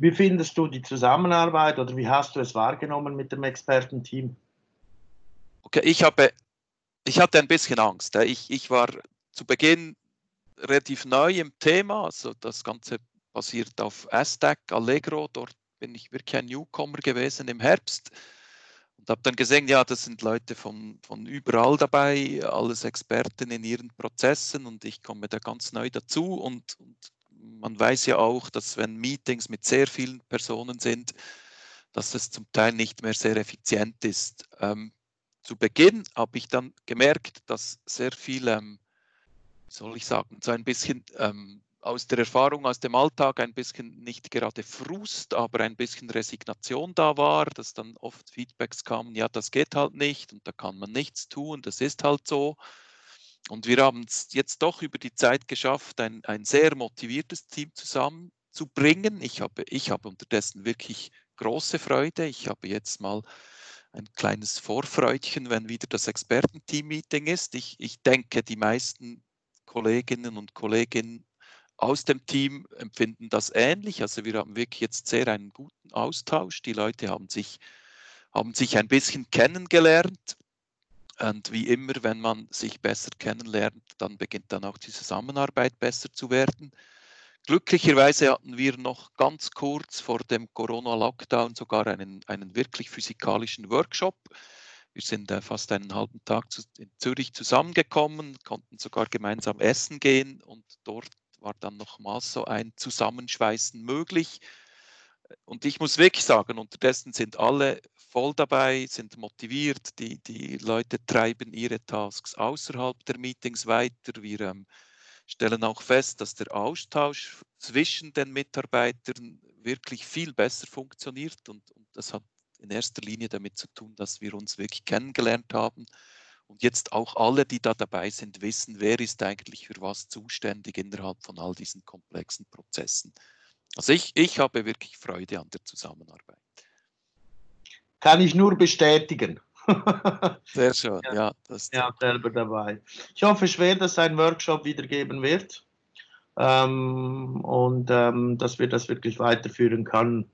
Wie findest du die Zusammenarbeit oder wie hast du es wahrgenommen mit dem Expertenteam? Okay, ich habe, ich hatte ein bisschen Angst. Ich, ich war zu Beginn relativ neu im Thema, also das Ganze basiert auf Aztec, Allegro, dort bin ich wirklich ein Newcomer gewesen im Herbst und habe dann gesehen, ja, das sind Leute von, von überall dabei, alles Experten in ihren Prozessen und ich komme da ganz neu dazu und, und man weiß ja auch, dass wenn Meetings mit sehr vielen Personen sind, dass es zum Teil nicht mehr sehr effizient ist. Ähm, zu Beginn habe ich dann gemerkt, dass sehr viel, ähm, soll ich sagen, so ein bisschen ähm, aus der Erfahrung, aus dem Alltag ein bisschen nicht gerade Frust, aber ein bisschen Resignation da war, dass dann oft Feedbacks kamen, ja, das geht halt nicht und da kann man nichts tun, das ist halt so. Und wir haben es jetzt doch über die Zeit geschafft, ein, ein sehr motiviertes Team zusammenzubringen. Ich habe, ich habe unterdessen wirklich große Freude. Ich habe jetzt mal ein kleines Vorfreudchen, wenn wieder das Expertenteam-Meeting ist. Ich, ich denke, die meisten Kolleginnen und Kollegen aus dem Team empfinden das ähnlich. Also wir haben wirklich jetzt sehr einen guten Austausch. Die Leute haben sich, haben sich ein bisschen kennengelernt. Und wie immer, wenn man sich besser kennenlernt, dann beginnt dann auch die Zusammenarbeit besser zu werden. Glücklicherweise hatten wir noch ganz kurz vor dem Corona-Lockdown sogar einen, einen wirklich physikalischen Workshop. Wir sind äh, fast einen halben Tag zu, in Zürich zusammengekommen, konnten sogar gemeinsam essen gehen und dort war dann nochmals so ein Zusammenschweißen möglich. Und ich muss wirklich sagen, unterdessen sind alle voll dabei, sind motiviert, die, die Leute treiben ihre Tasks außerhalb der Meetings weiter. Wir ähm, stellen auch fest, dass der Austausch zwischen den Mitarbeitern wirklich viel besser funktioniert und, und das hat in erster Linie damit zu tun, dass wir uns wirklich kennengelernt haben und jetzt auch alle, die da dabei sind, wissen, wer ist eigentlich für was zuständig innerhalb von all diesen komplexen Prozessen. Also ich, ich habe wirklich Freude an der Zusammenarbeit. Kann ich nur bestätigen. Sehr schön, ja. Ja, das ja selber dabei. Ich hoffe schwer, dass es einen Workshop wieder geben wird ähm, und ähm, dass wir das wirklich weiterführen kann,